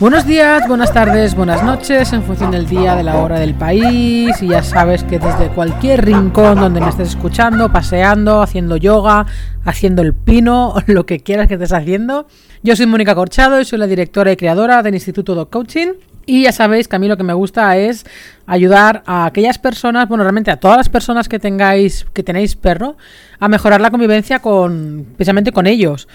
Buenos días, buenas tardes, buenas noches, en función del día, de la hora del país. Y ya sabes que desde cualquier rincón donde me estés escuchando, paseando, haciendo yoga, haciendo el pino, lo que quieras que estés haciendo. Yo soy Mónica Corchado y soy la directora y creadora del Instituto Dog Coaching. Y ya sabéis que a mí lo que me gusta es ayudar a aquellas personas, bueno, realmente a todas las personas que tengáis, que tenéis perro, a mejorar la convivencia con, precisamente con ellos.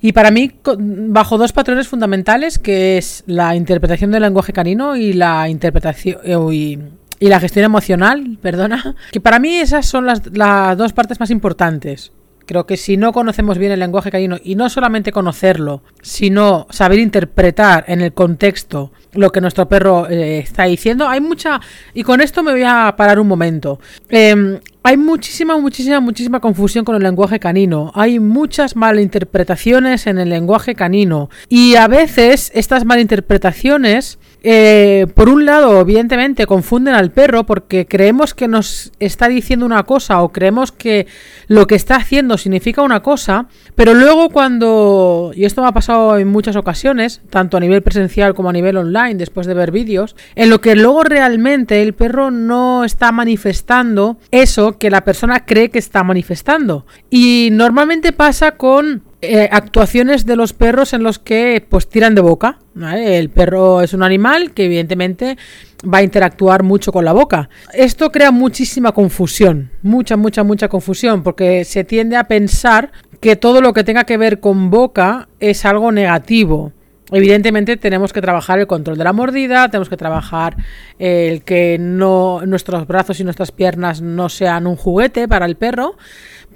Y para mí, bajo dos patrones fundamentales, que es la interpretación del lenguaje canino y la interpretación y, la gestión emocional, perdona, que para mí esas son las, las dos partes más importantes. Creo que si no conocemos bien el lenguaje canino y no solamente conocerlo, sino saber interpretar en el contexto lo que nuestro perro eh, está diciendo, hay mucha... Y con esto me voy a parar un momento. Em, hay muchísima, muchísima, muchísima confusión con el lenguaje canino. Hay muchas malinterpretaciones en el lenguaje canino. Y a veces estas malinterpretaciones, eh, por un lado, evidentemente, confunden al perro porque creemos que nos está diciendo una cosa o creemos que lo que está haciendo significa una cosa, pero luego cuando, y esto me ha pasado en muchas ocasiones, tanto a nivel presencial como a nivel online, después de ver vídeos, en lo que luego realmente el perro no está manifestando eso que la persona cree que está manifestando. Y normalmente pasa con eh, actuaciones de los perros en los que pues tiran de boca. El perro es un animal que evidentemente va a interactuar mucho con la boca. Esto crea muchísima confusión, mucha, mucha, mucha confusión, porque se tiende a pensar que todo lo que tenga que ver con boca es algo negativo. Evidentemente tenemos que trabajar el control de la mordida, tenemos que trabajar el que nuestros brazos y nuestras piernas no sean un juguete para el perro,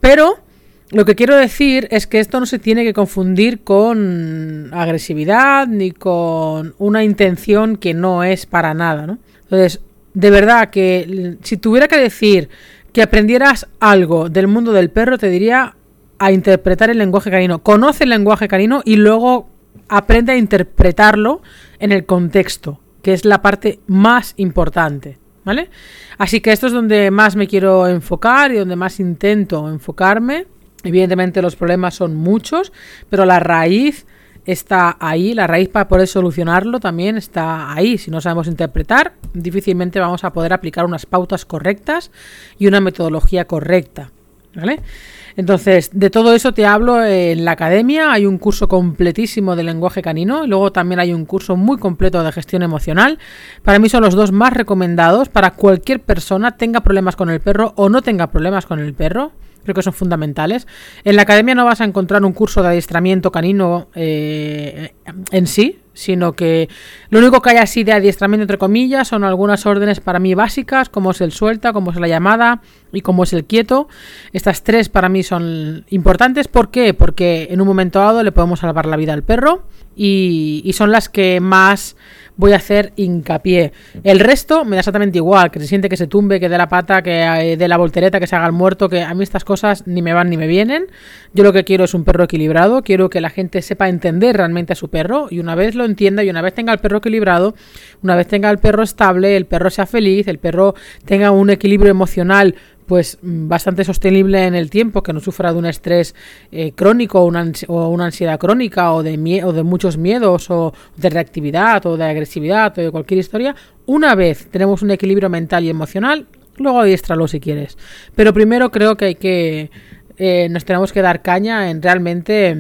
pero lo que quiero decir es que esto no se tiene que confundir con agresividad ni con una intención que no es para nada, ¿no? Entonces, de verdad que si tuviera que decir que aprendieras algo del mundo del perro, te diría a interpretar el lenguaje canino. Conoce el lenguaje canino y luego aprende a interpretarlo en el contexto, que es la parte más importante, ¿vale? Así que esto es donde más me quiero enfocar y donde más intento enfocarme. Evidentemente los problemas son muchos, pero la raíz está ahí, la raíz para poder solucionarlo también está ahí. Si no sabemos interpretar, difícilmente vamos a poder aplicar unas pautas correctas y una metodología correcta, ¿vale? Entonces, de todo eso te hablo en la academia. Hay un curso completísimo de lenguaje canino y luego también hay un curso muy completo de gestión emocional. Para mí son los dos más recomendados para cualquier persona tenga problemas con el perro o no tenga problemas con el perro creo que son fundamentales. En la academia no vas a encontrar un curso de adiestramiento canino eh, en sí, sino que lo único que hay así de adiestramiento entre comillas son algunas órdenes para mí básicas, como es el suelta, como es la llamada y como es el quieto. Estas tres para mí son importantes. ¿Por qué? Porque en un momento dado le podemos salvar la vida al perro y, y son las que más voy a hacer hincapié. El resto me da exactamente igual, que se siente que se tumbe, que dé la pata, que eh, dé la voltereta, que se haga el muerto, que a mí estas cosas ni me van ni me vienen. Yo lo que quiero es un perro equilibrado, quiero que la gente sepa entender realmente a su perro y una vez lo entienda y una vez tenga el perro equilibrado, una vez tenga el perro estable, el perro sea feliz, el perro tenga un equilibrio emocional pues mm, bastante sostenible en el tiempo, que no sufra de un estrés eh, crónico o una, o una, ansiedad crónica o de, o de muchos miedos o de reactividad o de agresividad o de cualquier historia, una vez tenemos un equilibrio mental y emocional, luego adiestralo si quieres. Pero primero creo que hay que, eh, nos tenemos que dar caña en realmente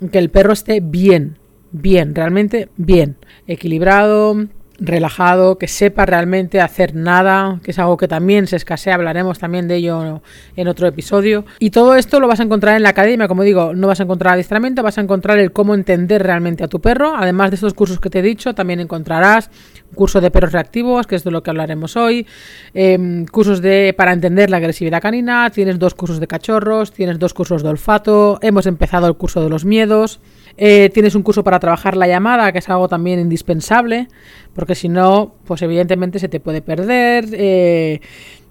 mm, que el perro esté bien, bien, realmente bien, equilibrado, relajado, que sepa realmente hacer nada, que es algo que también se escasea, hablaremos también de ello en otro episodio. Y todo esto lo vas a encontrar en la academia, como digo, no vas a encontrar adiestramiento, vas a encontrar el cómo entender realmente a tu perro. Además de estos cursos que te he dicho, también encontrarás curso de perros reactivos, que es de lo que hablaremos hoy, em, cursos de para entender la agresividad canina, tienes dos cursos de cachorros, tienes dos cursos de olfato, hemos empezado el curso de los miedos. Eh, tienes un curso para trabajar la llamada, que es algo también indispensable, porque si no, pues evidentemente se te puede perder, eh,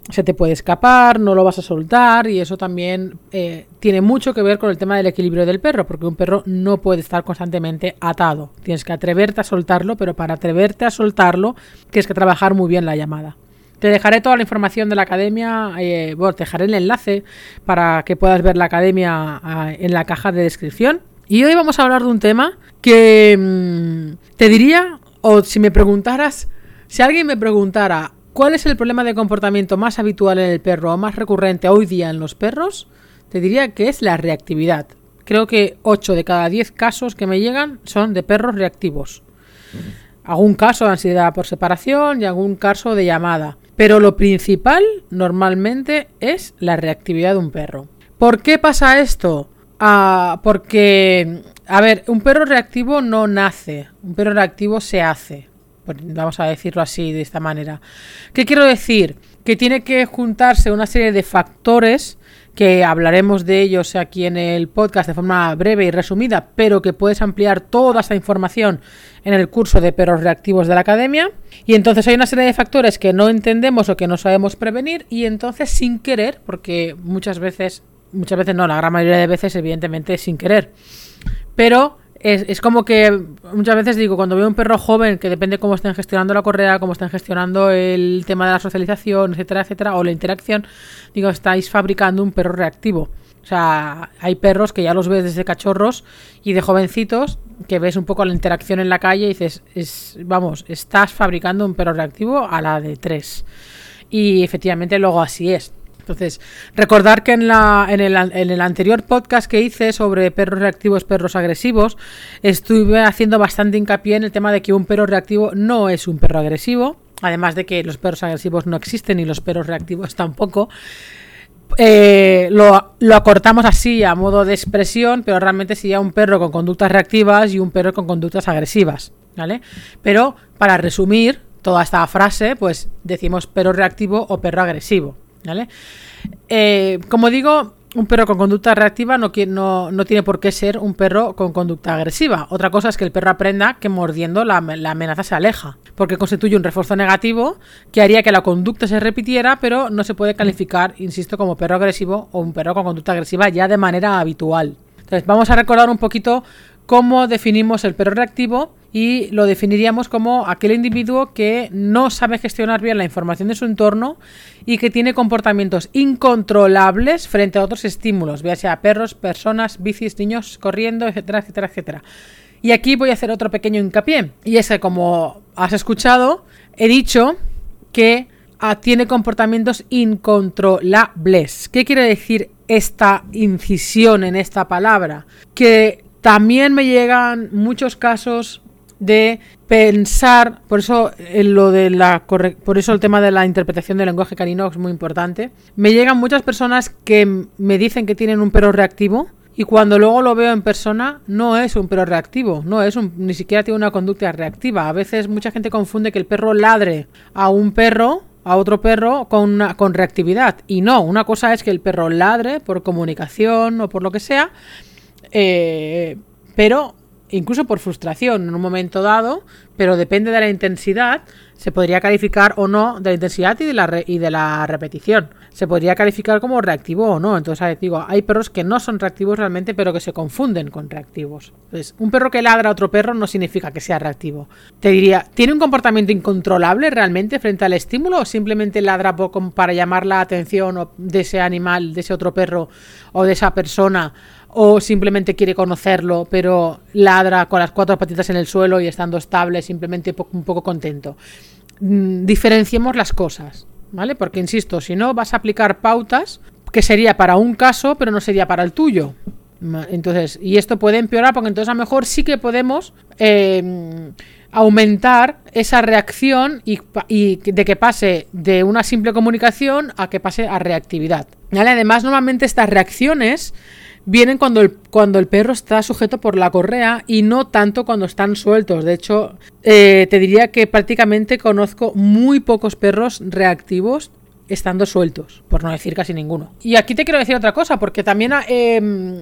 se te puede escapar, no lo vas a soltar y eso también eh, tiene mucho que ver con el tema del equilibrio del perro, porque un perro no puede estar constantemente atado. Tienes que atreverte a soltarlo, pero para atreverte a soltarlo tienes que trabajar muy bien la llamada. Te dejaré toda la información de la academia, bueno, te dejaré el enlace para que puedas ver la academia ah, en la caja de descripción y hoy vamos a hablar de un tema que mm, te diría O si me preguntaras, si alguien me preguntara cuál es el problema de comportamiento más habitual en el perro o más recurrente hoy día en los perros, te diría que es la reactividad. Creo que 8 de cada 10 casos que me llegan son de perros reactivos. Algún caso de ansiedad por separación y algún caso de llamada. Pero lo principal normalmente es la reactividad de un perro. ¿Por qué pasa esto? Ah, porque, a ver, un perro reactivo no nace, un perro reactivo se hace. Vamos a decirlo así, de esta manera. ¿Qué quiero decir? Que tiene que juntarse una serie de factores que hablaremos de ellos aquí en el podcast de forma breve y resumida, pero que puedes ampliar toda esa información en el curso de perros reactivos de la academia. Y entonces hay una serie de factores que no entendemos o que no sabemos prevenir y entonces sin querer, porque muchas veces, muchas veces no, la gran mayoría de veces evidentemente sin querer. Pero es, como que muchas veces digo, cuando veo un perro joven, que depende cómo estén gestionando la correa, cómo estén gestionando el tema de la socialización, etcétera, etcétera, o la interacción, digo, estáis fabricando un perro reactivo. O sea, hay perros que ya los ves desde cachorros y de jovencitos que ves un poco la interacción en la calle y dices, es, vamos, estás fabricando un perro reactivo a la de tres. Y efectivamente luego así es. Entonces, recordar que en, la, en, el, en el anterior podcast que hice sobre perros reactivos, perros agresivos, estuve haciendo bastante hincapié en el tema de que un perro reactivo no es un perro agresivo, además de que los perros agresivos no existen y los perros reactivos tampoco. Eh, lo, lo, acortamos así a modo de expresión, pero realmente sería un perro con conductas reactivas y un perro con conductas agresivas, ¿vale? Pero para resumir toda esta frase, pues decimos perro reactivo o perro agresivo. ¿Vale? Eh, como digo, un perro con conducta reactiva no, no, no, tiene por qué ser un perro con conducta agresiva. Otra cosa es que el perro aprenda que mordiendo la, la, amenaza se aleja, porque constituye un refuerzo negativo que haría que la conducta se repitiera, pero no se puede calificar, insisto, como perro agresivo o un perro con conducta agresiva ya de manera habitual. Entonces, vamos a recordar un poquito cómo definimos el perro reactivo y lo definiríamos como aquel individuo que no sabe gestionar bien la información de su entorno y que tiene comportamientos incontrolables frente a otros estímulos, vea sea perros, personas, bicis, niños corriendo, etcétera, etcétera, etcétera. Y aquí voy a hacer otro pequeño hincapié, y es que como has escuchado, he dicho que ah, tiene comportamientos incontrolables. ¿Qué quiere decir esta incisión en esta palabra? Que también me llegan muchos casos de pensar, por eso lo de la por eso el tema de la interpretación del lenguaje canino es muy importante. Me llegan muchas personas que me dicen que tienen un perro reactivo y cuando luego lo veo en persona no es un perro reactivo, no es un, ni siquiera tiene una conducta reactiva. A veces mucha gente confunde que el perro ladre a un perro a otro perro con, una, con reactividad. Y no, una cosa es que el perro ladre por comunicación o por lo que sea, eh, pero incluso por frustración en un momento dado, pero depende de la intensidad, se podría calificar o no de la intensidad y de la, y de la repetición. Se podría calificar como reactivo o no. Entonces, digo, hay perros que no son reactivos realmente, pero que se confunden con reactivos. Un perro que ladra a otro perro no significa que sea reactivo. Te diría, ¿tiene un comportamiento incontrolable realmente frente al estímulo o simplemente ladra para llamar la atención de ese animal, de ese otro perro o de esa persona? O simplemente quiere conocerlo, pero ladra con las cuatro patitas en el suelo y estando estable, simplemente un poco contento. Mm, diferenciemos las cosas, ¿vale? Porque, insisto, si no, vas a aplicar pautas que sería para un caso, pero no sería para el tuyo. Entonces, y esto puede empeorar porque entonces a lo mejor sí que podemos em, aumentar esa reacción y, y, de que pase de una simple comunicación a que pase a reactividad. ¿Vale? Además, normalmente estas reacciones vienen cuando el, cuando el perro está sujeto por la correa y no tanto cuando están sueltos. De hecho, eh, te diría que prácticamente conozco muy pocos perros reactivos estando sueltos, por no decir casi ninguno. Y aquí te quiero decir otra cosa, porque también eh,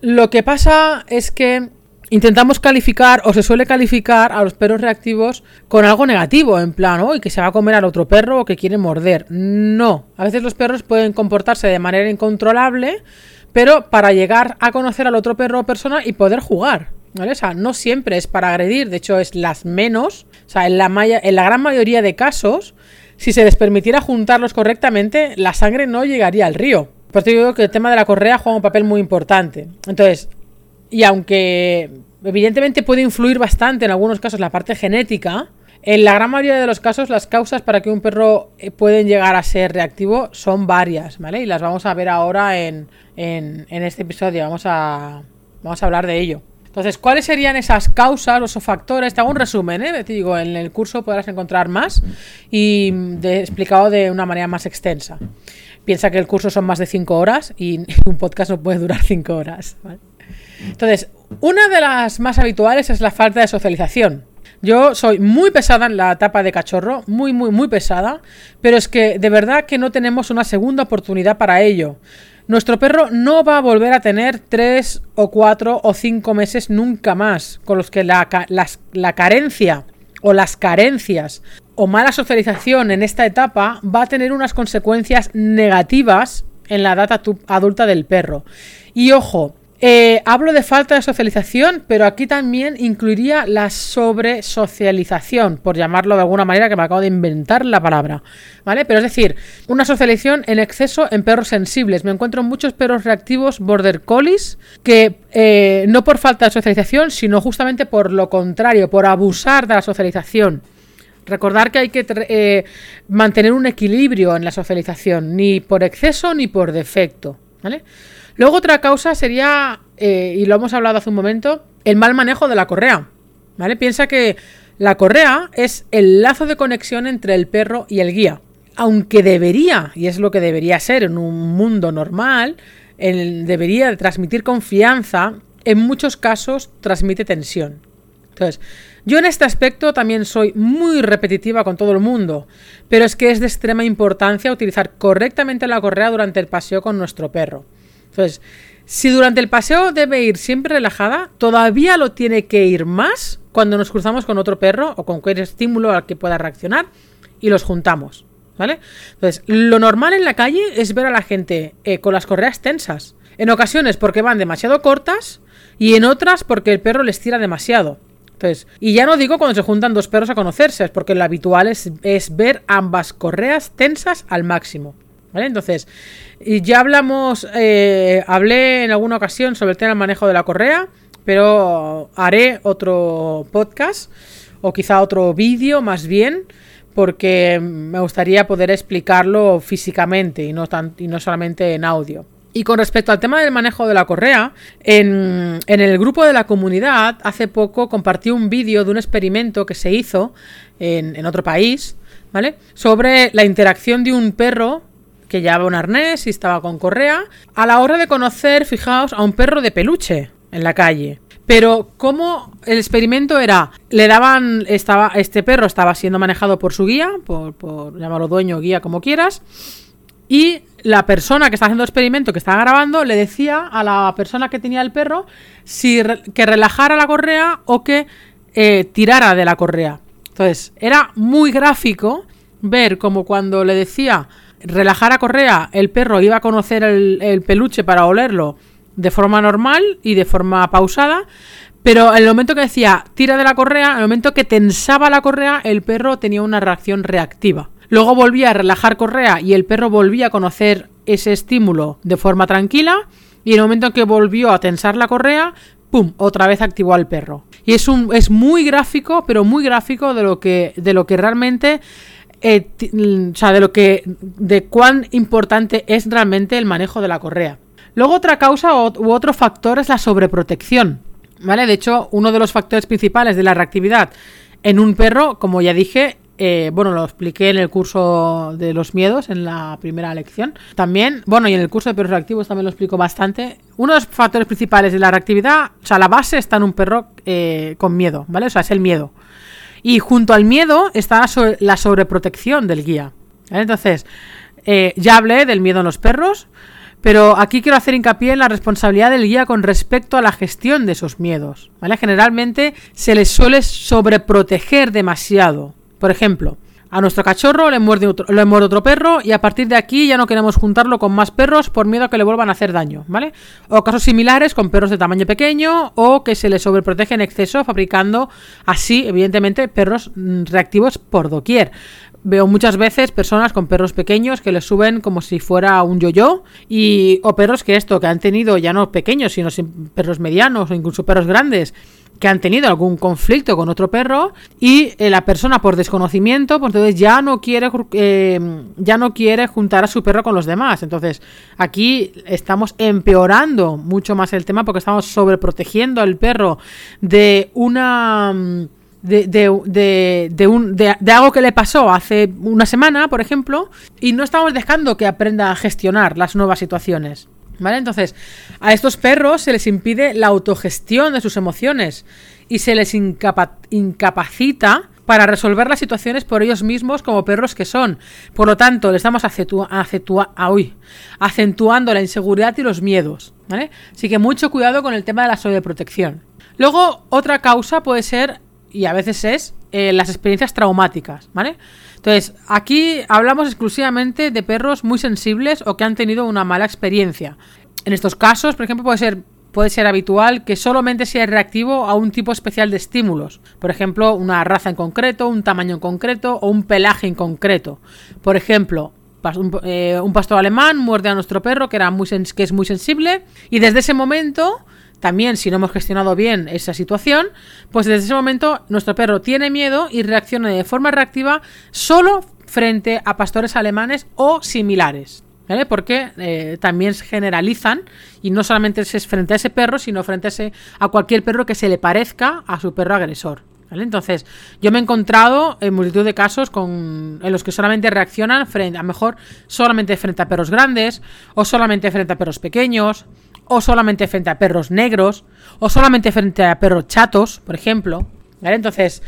lo que pasa es que intentamos calificar o se suele calificar a los perros reactivos con algo negativo, en plan, hoy que se va a comer al otro perro o que quiere morder. No, a veces los perros pueden comportarse de manera incontrolable pero para llegar a conocer al otro perro o persona y poder jugar. ¿Vale? O sea, no siempre es para agredir, de hecho es las menos. O sea, en la, en la gran mayoría de casos, si se les permitiera juntarlos correctamente, la sangre no llegaría al río. Por eso digo que el tema de la correa juega un papel muy importante. Entonces, y aunque evidentemente puede influir bastante en algunos casos la parte genética. En la gran mayoría de los casos, las causas para que un perro eh, pueden llegar a ser reactivo son varias, ¿vale? Y las vamos a ver ahora en, en, este episodio. Vamos a, vamos a hablar de ello. Entonces, ¿cuáles serían esas causas o esos factores? Te hago un resumen, ¿eh? Te digo, en el curso podrás encontrar más y de, explicado de una manera más extensa. Piensa que el curso son más de 5 horas y un podcast no puede durar 5 horas. Entonces, una de las más habituales es la falta de socialización. Yo soy muy pesada en la etapa de cachorro, muy, muy, muy pesada, pero es que de verdad que no tenemos una segunda oportunidad para ello. Nuestro perro no va a volver a tener 3 o 4 o 5 meses nunca más, con los que la, la carencia o las carencias o mala socialización en esta etapa va a tener unas consecuencias negativas en la edad adulta del perro. Y ojo, eh, hablo de falta de socialización, pero aquí también incluiría la sobresocialización, por llamarlo de alguna manera, que me acabo de inventar la palabra. ¿Vale? Pero es decir, una socialización en exceso en perros sensibles. Me encuentro muchos perros reactivos border collies que eh, no por falta de socialización, sino justamente por lo contrario, por abusar de la socialización. Recordar que hay que eh, mantener un equilibrio en la socialización, ni por exceso ni por defecto. ¿Vale? Luego otra causa sería, eh, y lo hemos hablado hace un momento, el mal manejo de la correa. ¿Vale? Piensa que la correa es el lazo de conexión entre el perro y el guía. Aunque debería, y es lo que debería ser en un mundo normal, debería transmitir confianza, en muchos casos transmite tensión. Entonces, yo en este aspecto también soy muy repetitiva con todo el mundo, pero es que es de extrema importancia utilizar correctamente la correa durante el paseo con nuestro perro. Entonces, si durante el paseo debe ir siempre relajada, todavía lo tiene que ir más cuando nos cruzamos con otro perro o con cualquier estímulo al que pueda reaccionar y los juntamos. ¿Vale? Entonces, lo normal en la calle es ver a la gente eh, con las correas tensas. En ocasiones porque van demasiado cortas y en otras porque el perro les tira demasiado. Entonces, y ya no digo cuando se juntan dos perros a conocerse, porque lo habitual es, es ver ambas correas tensas al máximo. ¿Vale? Entonces, ya hablamos, eh, hablé en alguna ocasión sobre el tema del manejo de la correa, pero haré otro podcast o quizá otro vídeo más bien, porque me gustaría poder explicarlo físicamente y no, tan, y no solamente en audio. Y con respecto al tema del manejo de la correa, en, el grupo de la comunidad hace poco compartí un vídeo de un experimento que se hizo en otro país, ¿vale? Sobre la interacción de un perro que llevaba un arnés y estaba con correa, a la hora de conocer, fijaos, a un perro de peluche en la calle. Pero como el experimento era, le daban, estaba, este perro estaba siendo manejado por su guía, por, llamarlo dueño, guía, como quieras, y la persona que está haciendo el experimento, que estaba grabando, le decía a la persona que tenía el perro si que relajara la correa o que eh, tirara de la correa. Entonces, era muy gráfico ver como cuando le decía relajar a Correa, el perro iba a conocer el, peluche para olerlo de forma normal y de forma pausada, pero en el momento que decía tira de la correa, en el momento que tensaba la correa, el perro tenía una reacción reactiva. Luego volvía a relajar correa y el perro volvía a conocer ese estímulo de forma tranquila y en el momento en que volvió a tensar la correa, ¡pum! otra vez activó al perro. Y es un es muy gráfico, pero muy gráfico de lo que de lo que realmente eh, mm, o sea, de lo que, de cuán importante es realmente el manejo de la correa. Luego otra causa u otro factor es la sobreprotección, ¿vale? De hecho, uno de los factores principales de la reactividad en un perro, como ya dije, eh, bueno, lo expliqué en el curso de los miedos, en la primera lección. También, bueno, y en el curso de perros reactivos también lo explico bastante. Uno de los factores principales de la reactividad, o sea, la base está en un perro eh, con miedo, ¿vale? O sea, es el miedo. Y junto al miedo está la sobreprotección del guía. Entonces, eh, ya hablé del miedo en los perros, pero aquí quiero hacer hincapié en la responsabilidad del guía con respecto a la gestión de esos miedos. Generalmente se les suele sobreproteger demasiado. Por ejemplo, a nuestro cachorro le muerde, otro, le otro perro y a partir de aquí ya no queremos juntarlo con más perros por miedo a que le vuelvan a hacer daño, ¿vale? O casos similares con perros de tamaño pequeño o que se les sobreprotege en exceso fabricando así, evidentemente, perros mm, reactivos por doquier. Veo muchas veces personas con perros pequeños que les suben como si fuera un yo-yo y o perros que esto que han tenido ya no pequeños, sino perros medianos o incluso perros grandes que han tenido algún conflicto con otro perro y eh, la persona por desconocimiento, pues entonces ya no quiere eh, ya no quiere juntar a su perro con los demás. Entonces, aquí estamos empeorando mucho más el tema porque estamos sobreprotegiendo al perro de una de, de, de, un, de, algo que le pasó hace una semana, por ejemplo, y no estamos dejando que aprenda a gestionar las nuevas situaciones. ¿Vale? Entonces, a estos perros se les impide la autogestión de sus emociones y se les incapacita para resolver las situaciones por ellos mismos como perros que son. Por lo tanto, le estamos acentuando la inseguridad y los miedos. ¿vale? Así que mucho cuidado con el tema de la sobreprotección. Luego, otra causa puede ser y a veces es eh, las experiencias traumáticas, ¿vale? Entonces, aquí hablamos exclusivamente de perros muy sensibles o que han tenido una mala experiencia. En estos casos, por ejemplo, puede ser, puede ser habitual que solamente sea reactivo a un tipo especial de estímulos. Por ejemplo, una raza en concreto, un tamaño en concreto o un pelaje en concreto. Por ejemplo, un, eh, un pastor alemán muerde a nuestro perro que, era muy que es muy sensible y desde ese momento también, si no hemos gestionado bien esa situación, pues desde ese momento nuestro perro tiene miedo y reacciona de forma reactiva solo frente a pastores alemanes o similares. ¿Vale? Porque eh, también se generalizan y no solamente es frente a ese perro, sino frente a, ese, a cualquier perro que se le parezca a su perro agresor. ¿Vale? Entonces, yo me he encontrado en multitud de casos con, en los que solamente reaccionan frente, a mejor solamente frente a perros grandes o solamente frente a perros pequeños o solamente frente a perros negros, o solamente frente a perros chatos, por ejemplo. ¿Vale? Entonces,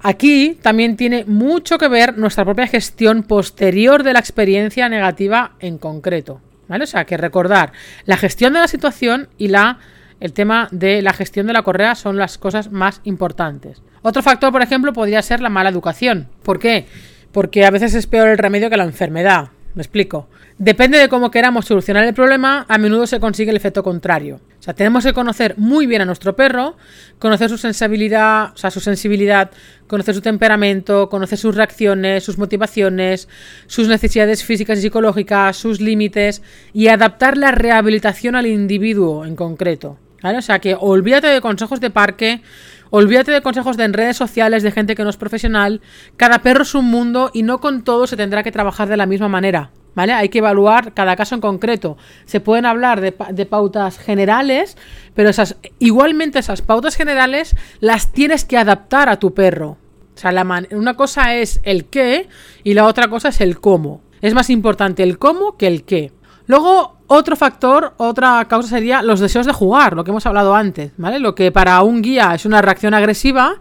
aquí también tiene mucho que ver nuestra propia gestión posterior de la experiencia negativa en concreto. ¿Vale? O sea, que recordar, la gestión de la situación y la el tema de la gestión de la correa son las cosas más importantes. Otro factor, por ejemplo, podría ser la mala educación. ¿Por qué? Porque a veces es peor el remedio que la enfermedad. Me explico. Depende de cómo queramos solucionar el problema, a menudo se consigue el efecto contrario. O sea, tenemos que conocer muy bien a nuestro perro, conocer su sensibilidad, o sea, su sensibilidad, conocer su temperamento, conocer sus reacciones, sus motivaciones, sus necesidades físicas y psicológicas, sus límites y adaptar la rehabilitación al individuo en concreto. ¿Vale? O sea, que olvídate de consejos de parque, olvídate de consejos de en redes sociales de gente que no es profesional. Cada perro es un mundo y no con todo se tendrá que trabajar de la misma manera. ¿Vale? Hay que evaluar cada caso en concreto. Se pueden hablar de, pautas generales, pero esas, igualmente esas pautas generales las tienes que adaptar a tu perro. O sea, la una cosa es el qué y la otra cosa es el cómo. Es más importante el cómo que el qué. Luego, otro factor, otra causa sería los deseos de jugar, lo que hemos hablado antes, ¿vale? Lo que para un guía es una reacción agresiva,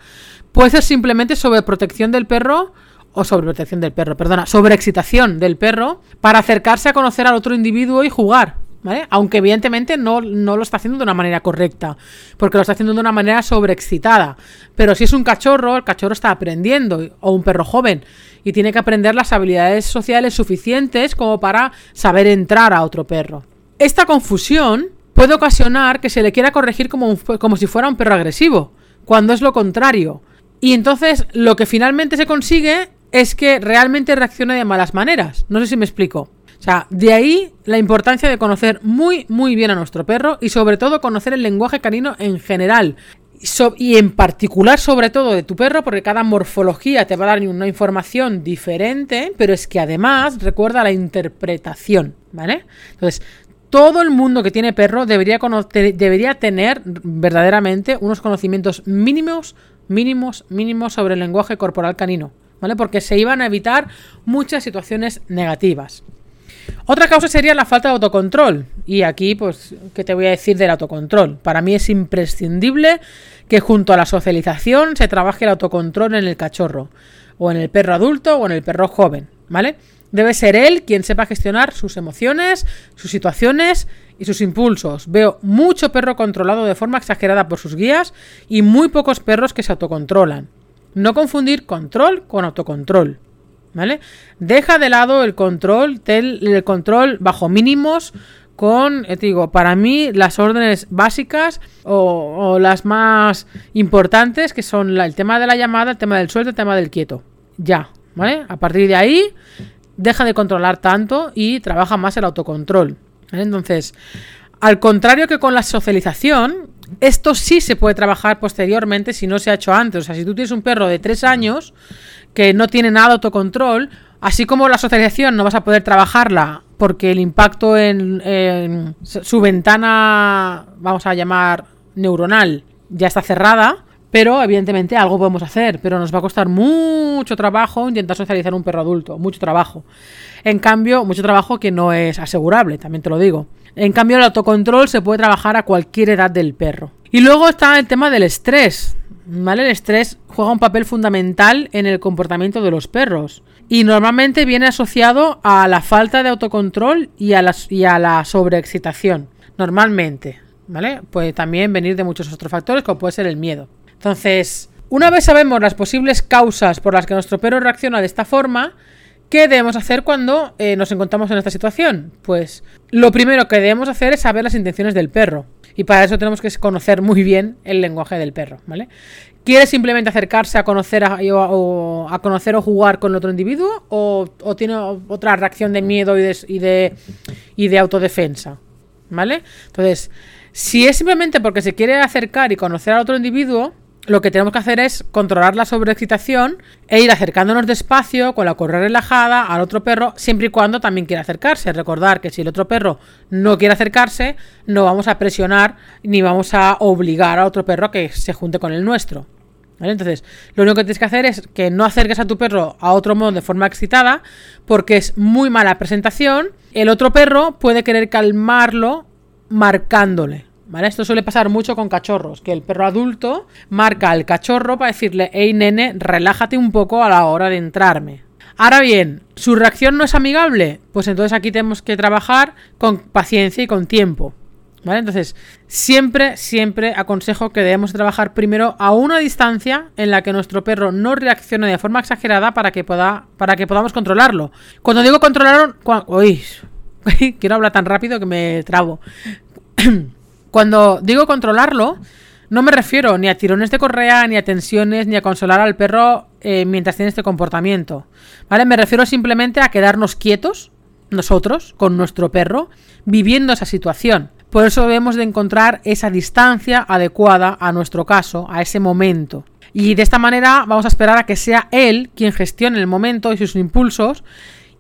puede ser simplemente sobreprotección del perro o sobreprotección del perro, perdona, sobreexcitación del perro para acercarse a conocer al otro individuo y jugar. ¿Vale? Aunque evidentemente no, no, lo está haciendo de una manera correcta, porque lo está haciendo de una manera sobreexcitada. Pero si es un cachorro, el cachorro está aprendiendo, o un perro joven, y tiene que aprender las habilidades sociales suficientes como para saber entrar a otro perro. Esta confusión puede ocasionar que se le quiera corregir como, como si fuera un perro agresivo, cuando es lo contrario. Y entonces lo que finalmente se consigue es que realmente reaccione de malas maneras. No sé si me explico. O sea, de ahí la importancia de conocer muy, muy bien a nuestro perro y sobre todo conocer el lenguaje canino en general. y en particular, sobre todo, de tu perro, porque cada morfología te va a dar una información diferente, pero es que además recuerda la interpretación, ¿vale? Entonces, todo el mundo que tiene perro debería, debería tener verdaderamente unos conocimientos mínimos, mínimos, mínimos sobre el lenguaje corporal canino. ¿vale? Porque se iban a evitar muchas situaciones negativas. Otra causa sería la falta de autocontrol. Y aquí, pues, ¿qué te voy a decir del autocontrol? Para mí es imprescindible que junto a la socialización se trabaje el autocontrol en el cachorro, o en el perro adulto, o en el perro joven, ¿vale? Debe ser él quien sepa gestionar sus emociones, sus situaciones y sus impulsos. Veo mucho perro controlado de forma exagerada por sus guías y muy pocos perros que se autocontrolan. No confundir control con autocontrol. ¿Vale? Deja de lado el control, el control bajo mínimos con, eh, digo, para mí las órdenes básicas o, las más importantes que son el tema de la llamada, el tema del sueldo, el tema del quieto. Ya, ¿vale? A partir de ahí, deja de controlar tanto y trabaja más el autocontrol. Entonces, al contrario que con la socialización, Esto sí se puede trabajar posteriormente si no se ha hecho antes. O sea, si tú tienes un perro de tres años que no tiene nada de autocontrol, así como la socialización no vas a poder trabajarla porque el impacto en, su ventana, vamos a llamar neuronal, ya está cerrada, pero evidentemente algo podemos hacer, pero nos va a costar mucho trabajo intentar socializar un perro adulto, mucho trabajo. En cambio, mucho trabajo que no es asegurable, también te lo digo. En cambio, el autocontrol se puede trabajar a cualquier edad del perro. Y luego está el tema del estrés. El estrés juega un papel fundamental en el comportamiento de los perros y normalmente viene asociado a la falta de autocontrol y a, y a la sobreexcitación. Normalmente, ¿vale? Puede también venir de muchos otros factores, como puede ser el miedo. Entonces, una vez sabemos las posibles causas por las que nuestro perro reacciona de esta forma, ¿qué debemos hacer cuando eh, nos encontramos en esta situación? Pues lo primero que debemos hacer es saber las intenciones del perro. Y para eso tenemos que conocer muy bien el lenguaje del perro, ¿vale? ¿Quiere simplemente acercarse a conocer, o, a conocer o jugar con otro individuo? ¿O, tiene otra reacción de miedo y de, y de, autodefensa? ¿Vale? Entonces, si es simplemente porque se quiere acercar y conocer al otro individuo, lo que tenemos que hacer es controlar la sobreexcitación e ir acercándonos despacio, con la correa relajada, al otro perro, siempre y cuando también quiera acercarse. Recordar que si el otro perro no quiere acercarse, no vamos a presionar ni vamos a obligar a otro perro a que se junte con el nuestro. Entonces, lo único que tienes que hacer es que no acerques a tu perro a otro modo de forma excitada, porque es muy mala presentación. El otro perro puede querer calmarlo marcándole. Esto suele pasar mucho con cachorros, que el perro adulto marca al cachorro para decirle, hey nene, relájate un poco a la hora de entrarme. Ahora bien, ¿su reacción no es amigable? Pues entonces aquí tenemos que trabajar con paciencia y con tiempo. ¿Vale? Entonces, siempre, siempre aconsejo que debemos trabajar primero a una distancia en la que nuestro perro no reaccione de forma exagerada para que, pueda, para que podamos controlarlo. Cuando digo controlarlo... uy, quiero hablar tan rápido que me trabo. Cuando digo controlarlo, no me refiero ni a tirones de correa, ni a tensiones, ni a consolar al perro eh, mientras tiene este comportamiento. ¿Vale? Me refiero simplemente a quedarnos quietos, nosotros, con nuestro perro, viviendo esa situación. Por eso debemos de encontrar esa distancia adecuada a nuestro caso, a ese momento. Y de esta manera vamos a esperar a que sea él quien gestione el momento y sus impulsos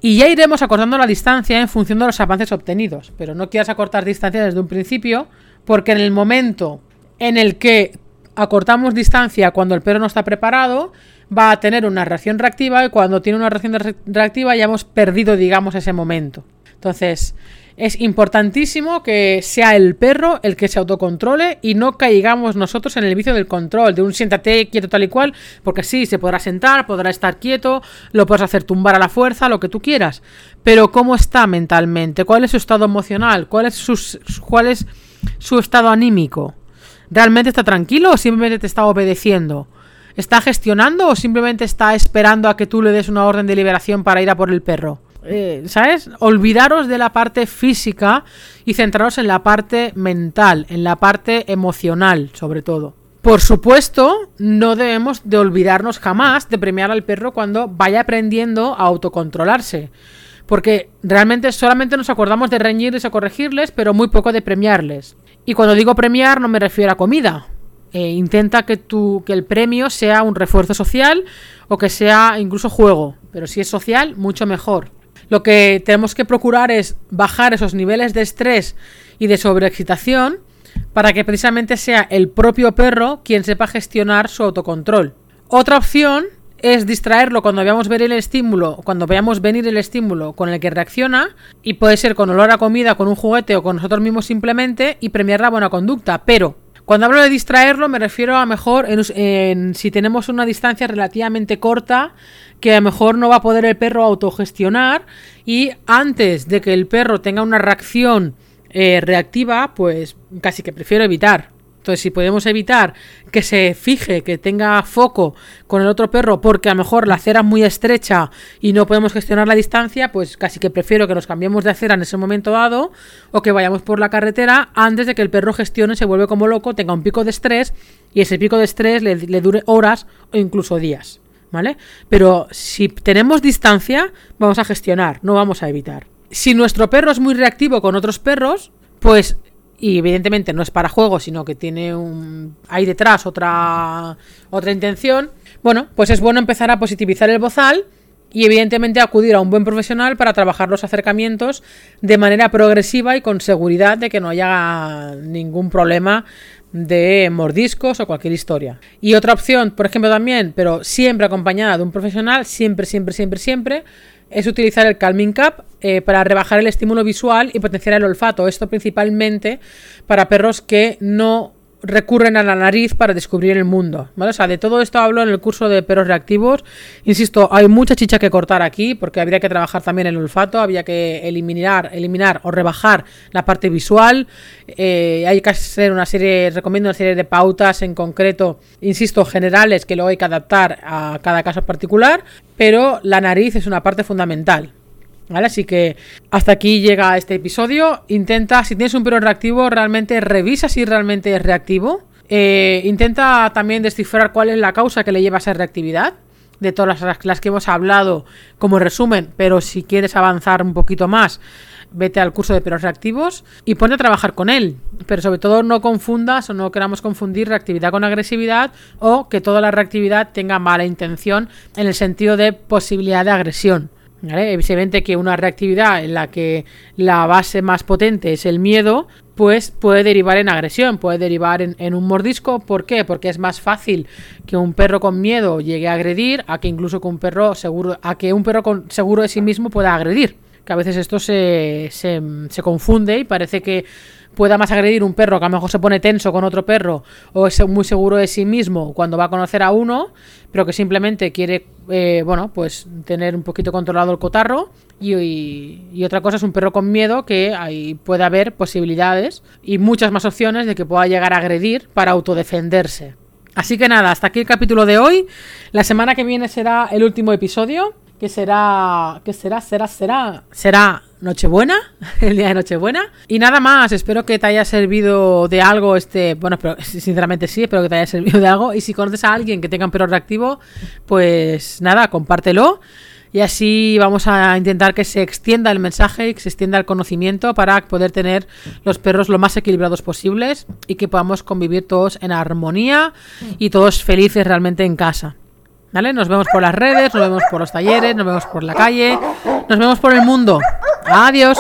y ya iremos acortando la distancia en función de los avances obtenidos. Pero no quieras acortar distancia desde un principio, porque en el momento en el que acortamos distancia cuando el perro no está preparado, va a tener una reacción reactiva y cuando tiene una reacción reactiva ya hemos perdido, digamos, ese momento. Entonces, es importantísimo que sea el perro el que se autocontrole y no caigamos nosotros en el vicio del control, de un siéntate quieto tal y cual, porque sí, se podrá sentar, podrá estar quieto, lo puedes hacer tumbar a la fuerza, lo que tú quieras, pero ¿cómo está mentalmente? ¿Cuál es su estado emocional? ¿Cuál es, sus, cuál es su estado anímico? ¿Realmente está tranquilo o simplemente te está obedeciendo? ¿Está gestionando o simplemente está esperando a que tú le des una orden de liberación para ir a por el perro? Eh, ¿sabes? Olvidaros de la parte física y centraros en la parte mental, en la parte emocional, sobre todo. Por supuesto, no debemos de olvidarnos jamás de premiar al perro cuando vaya aprendiendo a autocontrolarse. Porque realmente solamente nos acordamos de reñirles o corregirles, pero muy poco de premiarles. Y cuando digo premiar no me refiero a comida. Eh, intenta que, tu, que el premio sea un refuerzo social o que sea incluso juego. Pero si es social, mucho mejor. Lo que tenemos que procurar es bajar esos niveles de estrés y de sobreexcitación para que precisamente sea el propio perro quien sepa gestionar su autocontrol. Otra opción es distraerlo cuando veamos ver el estímulo, cuando veamos venir el estímulo con el que reacciona, y puede ser con olor a comida, con un juguete o con nosotros mismos simplemente, y premiar la buena conducta. Pero cuando hablo de distraerlo me refiero a mejor en, si tenemos una distancia relativamente corta que a lo mejor no va a poder el perro autogestionar y antes de que el perro tenga una reacción eh, reactiva, pues casi que prefiero evitar. Entonces, si podemos evitar que se fije, que tenga foco con el otro perro, porque a lo mejor la acera es muy estrecha y no podemos gestionar la distancia, pues casi que prefiero que nos cambiemos de acera en ese momento dado o que vayamos por la carretera antes de que el perro gestione, se vuelve como loco, tenga un pico de estrés y ese pico de estrés le dure horas o incluso días. ¿vale? Pero si tenemos distancia, vamos a gestionar, no vamos a evitar. Si nuestro perro es muy reactivo con otros perros, pues y evidentemente no es para juego, sino que tiene un hay detrás otra otra intención, bueno, pues es bueno empezar a positivizar el bozal y evidentemente acudir a un buen profesional para trabajar los acercamientos de manera progresiva y con seguridad de que no haya ningún problema de mordiscos o cualquier historia. Y otra opción, por ejemplo, también, pero siempre acompañada de un profesional, siempre, siempre, siempre, siempre, es utilizar el Calming Cap eh, para rebajar el estímulo visual y potenciar el olfato. Esto principalmente para perros que no recurren a la nariz para descubrir el mundo, ¿vale? O sea, de todo esto hablo en el curso de perros reactivos. Insisto, hay mucha chicha que cortar aquí porque habría que trabajar también el olfato, había que eliminar, eliminar o rebajar la parte visual. Eh, hay que hacer una serie, recomiendo una serie de pautas en concreto, insisto, generales que luego hay que adaptar a cada caso particular, pero la nariz es una parte fundamental. Así que hasta aquí llega este episodio. Intenta, si tienes un perro reactivo, realmente revisa si realmente es reactivo. Eh, intenta también descifrar cuál es la causa que le lleva a esa reactividad. De todas las, las que hemos hablado como resumen, pero si quieres avanzar un poquito más, vete al curso de perros reactivos y pone a trabajar con él. Pero sobre todo no confundas o no queramos confundir reactividad con agresividad o que toda la reactividad tenga mala intención en el sentido de posibilidad de agresión. ¿Vale? Evidentemente que una reactividad en la que la base más potente es el miedo, pues puede derivar en agresión, puede derivar en, un mordisco. ¿Por qué? Porque es más fácil que un perro con miedo llegue a agredir a que incluso con un perro seguro, a que un perro seguro de sí mismo pueda agredir. Que a veces esto se, se confunde y parece que pueda más agredir un perro que a lo mejor se pone tenso con otro perro o es muy seguro de sí mismo cuando va a conocer a uno, pero que simplemente quiere, eh, bueno, pues tener un poquito controlado el cotarro. Y, y, otra cosa es un perro con miedo que ahí puede haber posibilidades y muchas más opciones de que pueda llegar a agredir para autodefenderse. Así que nada, hasta aquí el capítulo de hoy. La semana que viene será el último episodio, que será, que será, será, será, será Nochebuena, el día de Nochebuena. Y nada más, espero que te haya servido de algo este. Bueno, pero sinceramente sí, espero que te haya servido de algo. Y si conoces a alguien que tenga un perro reactivo, pues nada, compártelo. Y así vamos a intentar que se extienda el mensaje y que se extienda el conocimiento para poder tener los perros lo más equilibrados posibles y que podamos convivir todos en armonía y todos felices realmente en casa. ¿Vale? Nos vemos por las redes, nos vemos por los talleres, nos vemos por la calle, nos vemos por el mundo. Adiós.